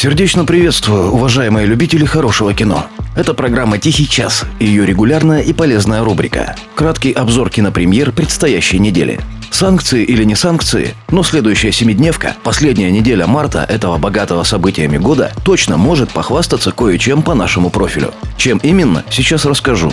Сердечно приветствую, уважаемые любители хорошего кино. Это программа «Тихий час», ее регулярная и полезная рубрика. Краткий обзор кинопремьер предстоящей недели. Санкции или не санкции, но следующая семидневка, последняя неделя марта этого богатого событиями года, точно может похвастаться кое-чем по нашему профилю. Чем именно, сейчас расскажу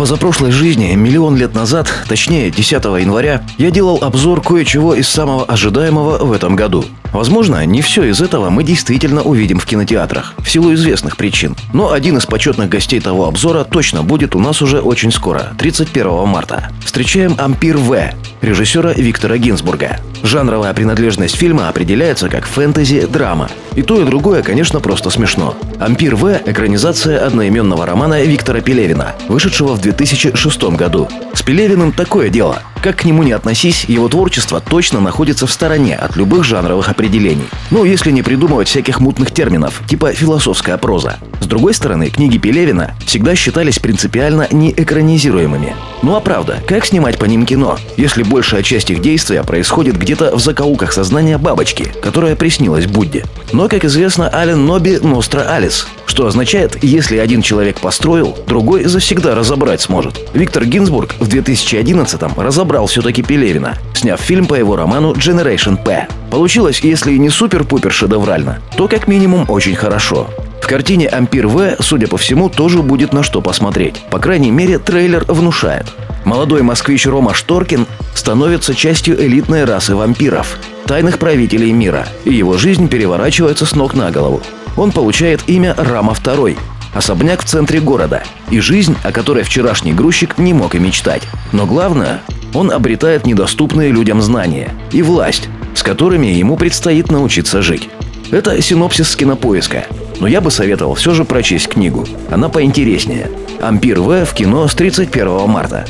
позапрошлой жизни, миллион лет назад, точнее 10 января, я делал обзор кое-чего из самого ожидаемого в этом году. Возможно, не все из этого мы действительно увидим в кинотеатрах, в силу известных причин. Но один из почетных гостей того обзора точно будет у нас уже очень скоро, 31 марта. Встречаем Ампир В, режиссера Виктора Гинзбурга. Жанровая принадлежность фильма определяется как фэнтези-драма. И то, и другое, конечно, просто смешно. «Ампир В» — экранизация одноименного романа Виктора Пелевина, вышедшего в 2006 году. С Пелевиным такое дело. Как к нему не относись, его творчество точно находится в стороне от любых жанровых определений. Ну, если не придумывать всяких мутных терминов, типа философская проза. С другой стороны, книги Пелевина всегда считались принципиально неэкранизируемыми. Ну а правда, как снимать по ним кино, если большая часть их действия происходит где-то в закоулках сознания бабочки, которая приснилась Будде? Но, как известно, Ален Ноби Ностра Алис, что означает, если один человек построил, другой завсегда разобрать сможет. Виктор Гинзбург в 2011-м разобрал все-таки Пелевина, сняв фильм по его роману Generation P. Получилось, если и не супер-пупер шедеврально, то как минимум очень хорошо. В картине «Ампир В», судя по всему, тоже будет на что посмотреть. По крайней мере, трейлер внушает. Молодой москвич Рома Шторкин становится частью элитной расы вампиров, тайных правителей мира, и его жизнь переворачивается с ног на голову он получает имя Рама II, особняк в центре города, и жизнь, о которой вчерашний грузчик не мог и мечтать. Но главное, он обретает недоступные людям знания и власть, с которыми ему предстоит научиться жить. Это синопсис с кинопоиска, но я бы советовал все же прочесть книгу. Она поинтереснее. «Ампир В» в кино с 31 марта.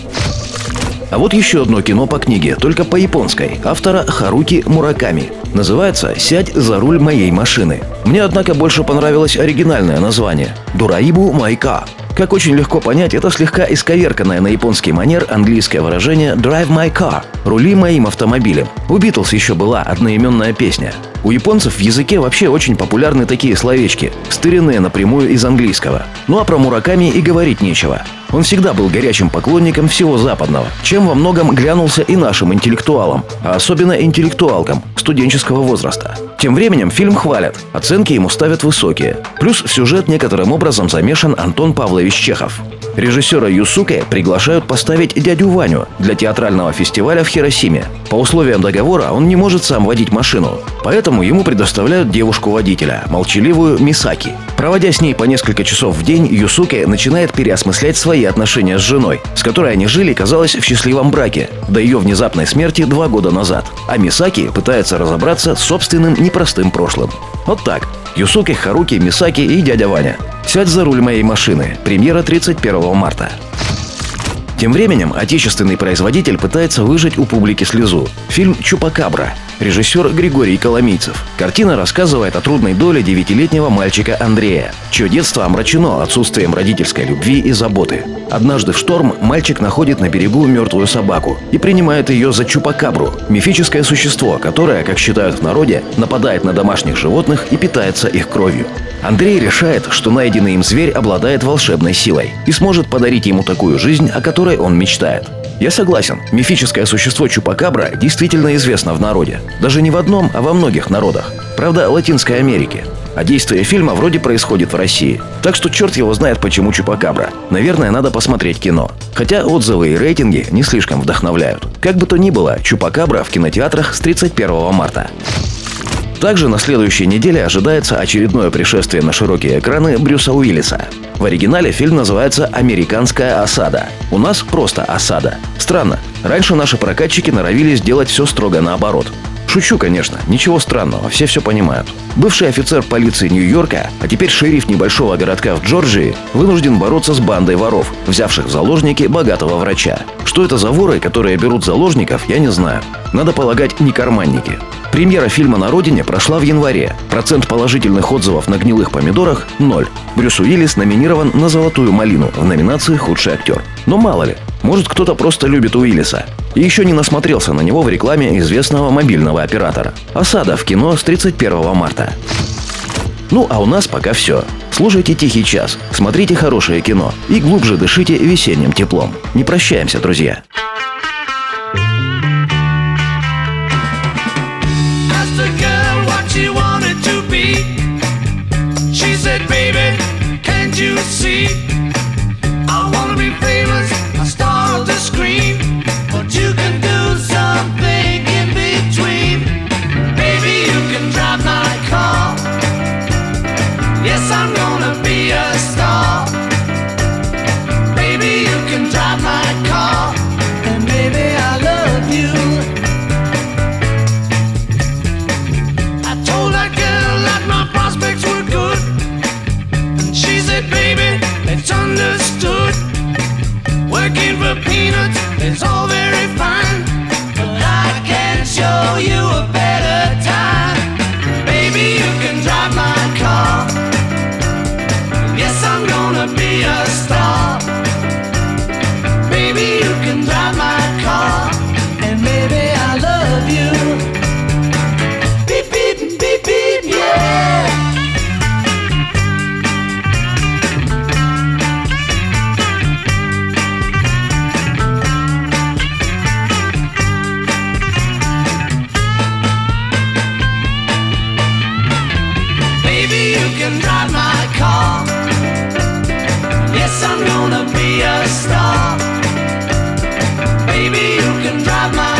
А вот еще одно кино по книге, только по японской, автора Харуки Мураками. Называется «Сядь за руль моей машины». Мне, однако, больше понравилось оригинальное название – «Дураибу Майка». Как очень легко понять, это слегка исковерканное на японский манер английское выражение «drive my car» – «рули моим автомобилем». У Битлз еще была одноименная песня. У японцев в языке вообще очень популярны такие словечки, стыренные напрямую из английского. Ну а про Мураками и говорить нечего. Он всегда был горячим поклонником всего западного, чем во многом глянулся и нашим интеллектуалам, а особенно интеллектуалкам студенческого возраста. Тем временем фильм хвалят, оценки ему ставят высокие. Плюс в сюжет некоторым образом замешан Антон Павлович Чехов. Режиссера Юсуке приглашают поставить дядю Ваню для театрального фестиваля в Хиросиме. По условиям договора он не может сам водить машину, поэтому ему предоставляют девушку-водителя, молчаливую Мисаки. Проводя с ней по несколько часов в день, Юсуке начинает переосмыслять свои отношения с женой, с которой они жили, казалось, в счастливом браке, до ее внезапной смерти два года назад. А Мисаки пытается разобраться с собственным непростым прошлым. Вот так. Юсуки, Харуки, Мисаки и дядя Ваня. «Сядь за руль моей машины». Премьера 31 марта. Тем временем отечественный производитель пытается выжать у публики слезу. Фильм «Чупакабра». Режиссер Григорий Коломийцев. Картина рассказывает о трудной доле девятилетнего мальчика Андрея, чье детство омрачено отсутствием родительской любви и заботы. Однажды в шторм мальчик находит на берегу мертвую собаку и принимает ее за чупакабру – мифическое существо, которое, как считают в народе, нападает на домашних животных и питается их кровью. Андрей решает, что найденный им зверь обладает волшебной силой и сможет подарить ему такую жизнь, о которой он мечтает. Я согласен, мифическое существо Чупакабра действительно известно в народе. Даже не в одном, а во многих народах. Правда, Латинской Америки. А действие фильма вроде происходит в России. Так что черт его знает, почему Чупакабра. Наверное, надо посмотреть кино. Хотя отзывы и рейтинги не слишком вдохновляют. Как бы то ни было, Чупакабра в кинотеатрах с 31 марта. Также на следующей неделе ожидается очередное пришествие на широкие экраны Брюса Уиллиса. В оригинале фильм называется «Американская осада». У нас просто «Осада». Странно. Раньше наши прокатчики норовили сделать все строго наоборот. Шучу, конечно, ничего странного, все все понимают. Бывший офицер полиции Нью-Йорка, а теперь шериф небольшого городка в Джорджии, вынужден бороться с бандой воров, взявших в заложники богатого врача. Что это за воры, которые берут заложников, я не знаю. Надо полагать, не карманники. Премьера фильма на родине прошла в январе. Процент положительных отзывов на гнилых помидорах – ноль. Брюс Уиллис номинирован на «Золотую малину» в номинации «Худший актер». Но мало ли, может кто-то просто любит Уиллиса. И еще не насмотрелся на него в рекламе известного мобильного оператора. Осада в кино с 31 марта. Ну а у нас пока все. Слушайте «Тихий час», смотрите хорошее кино и глубже дышите весенним теплом. Не прощаемся, друзья. she wanted to be. She said, baby, can't you see? Peanuts is all very Baby, you can drive my